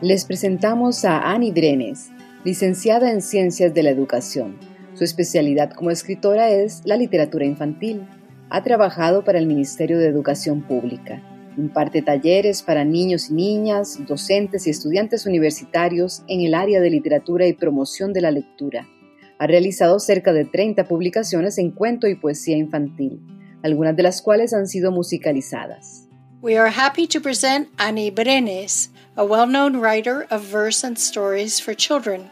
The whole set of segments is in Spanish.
Les presentamos a Annie Brenes, licenciada en Ciencias de la Educación. Su especialidad como escritora es la literatura infantil. Ha trabajado para el Ministerio de Educación Pública. Imparte talleres para niños y niñas, docentes y estudiantes universitarios en el área de literatura y promoción de la lectura. Ha realizado cerca de 30 publicaciones en cuento y poesía infantil, algunas de las cuales han sido musicalizadas. We are happy to present Annie Brenes, a well known writer of verse and stories for children.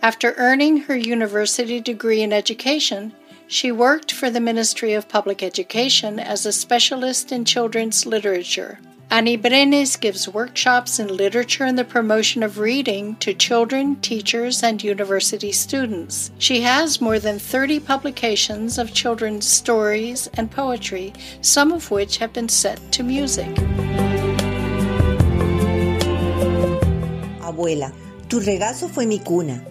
After earning her university degree in education, she worked for the Ministry of Public Education as a specialist in children's literature. Annie Brenes gives workshops in literature and the promotion of reading to children, teachers, and university students. She has more than 30 publications of children's stories and poetry, some of which have been set to music. Abuela, tu regazo fue mi cuna.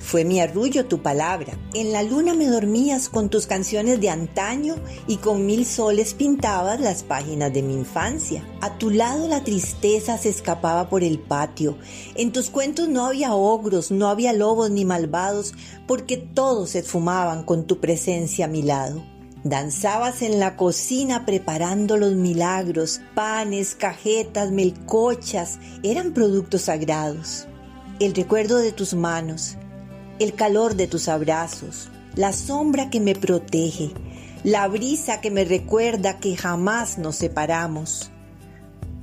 Fue mi arrullo tu palabra. En la luna me dormías con tus canciones de antaño y con mil soles pintabas las páginas de mi infancia. A tu lado la tristeza se escapaba por el patio. En tus cuentos no había ogros, no había lobos ni malvados, porque todos se esfumaban con tu presencia a mi lado. Danzabas en la cocina preparando los milagros, panes, cajetas, melcochas, eran productos sagrados. El recuerdo de tus manos, el calor de tus abrazos, la sombra que me protege, la brisa que me recuerda que jamás nos separamos,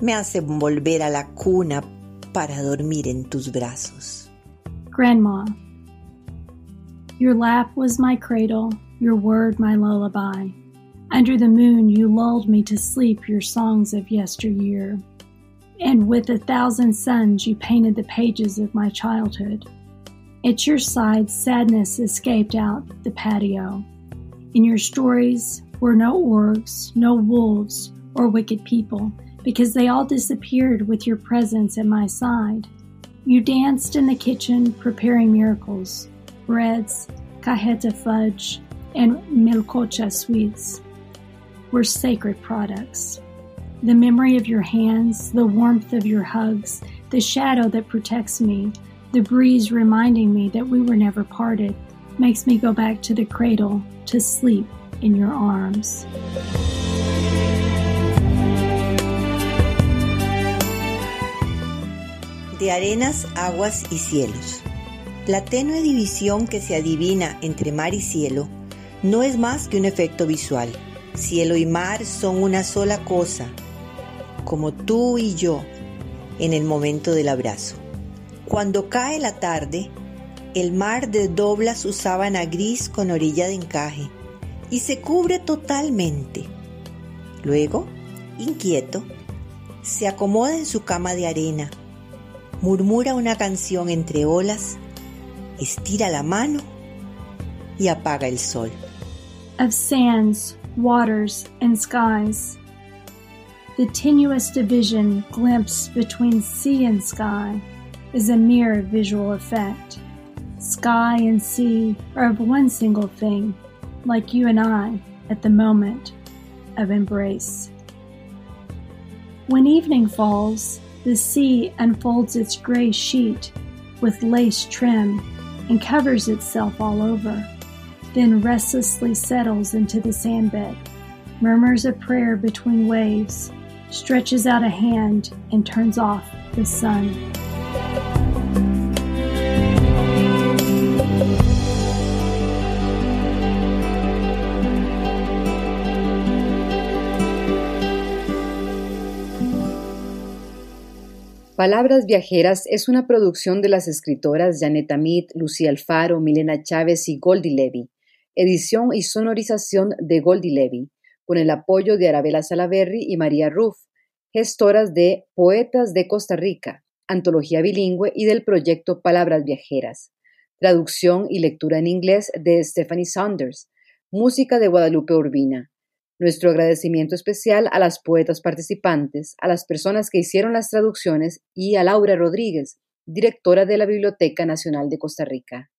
me hacen volver a la cuna para dormir en tus brazos. Grandma, your lap was my cradle, your word my lullaby. Under the moon you lulled me to sleep your songs of yesteryear. And with a thousand suns you painted the pages of my childhood. At your side, sadness escaped out the patio. In your stories were no orcs, no wolves, or wicked people, because they all disappeared with your presence at my side. You danced in the kitchen, preparing miracles breads, cajeta fudge, and melcocha sweets were sacred products. The memory of your hands, the warmth of your hugs, the shadow that protects me, the breeze reminding me that we were never parted makes me go back to the cradle to sleep in your arms. De arenas, aguas y cielos. La tenue división que se adivina entre mar y cielo no es más que un efecto visual. Cielo y mar son una sola cosa, como tú y yo en el momento del abrazo. Cuando cae la tarde, el mar desdobla su sábana gris con orilla de encaje y se cubre totalmente. Luego, inquieto, se acomoda en su cama de arena, murmura una canción entre olas, estira la mano y apaga el sol. Of sands, waters, and skies, the tenuous division glimpsed between sea and sky is a mere visual effect. Sky and sea are of one single thing, like you and I at the moment of embrace. When evening falls, the sea unfolds its gray sheet with lace trim and covers itself all over, then restlessly settles into the sandbed, murmurs a prayer between waves, stretches out a hand, and turns off the sun. Palabras Viajeras es una producción de las escritoras Janet Amit, Lucía Alfaro, Milena Chávez y Goldie Levy. Edición y sonorización de Goldie Levy. con el apoyo de Arabella Salaverry y María Ruff, gestoras de Poetas de Costa Rica, antología bilingüe y del proyecto Palabras Viajeras, traducción y lectura en inglés de Stephanie Saunders, música de Guadalupe Urbina. Nuestro agradecimiento especial a las poetas participantes, a las personas que hicieron las traducciones y a Laura Rodríguez, directora de la Biblioteca Nacional de Costa Rica.